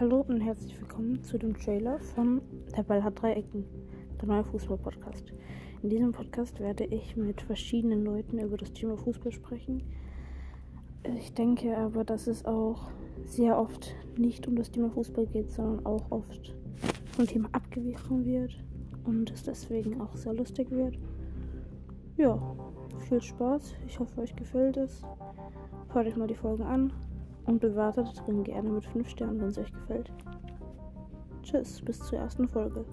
Hallo und herzlich willkommen zu dem Trailer von Der Ball hat drei Ecken, der neue Fußball-Podcast. In diesem Podcast werde ich mit verschiedenen Leuten über das Thema Fußball sprechen. Ich denke aber, dass es auch sehr oft nicht um das Thema Fußball geht, sondern auch oft vom Thema abgewichen wird und es deswegen auch sehr lustig wird. Ja, viel Spaß. Ich hoffe, euch gefällt es. Hört euch mal die Folgen an und bewertet drin gerne mit 5 Sternen, wenn es euch gefällt. Tschüss, bis zur ersten Folge.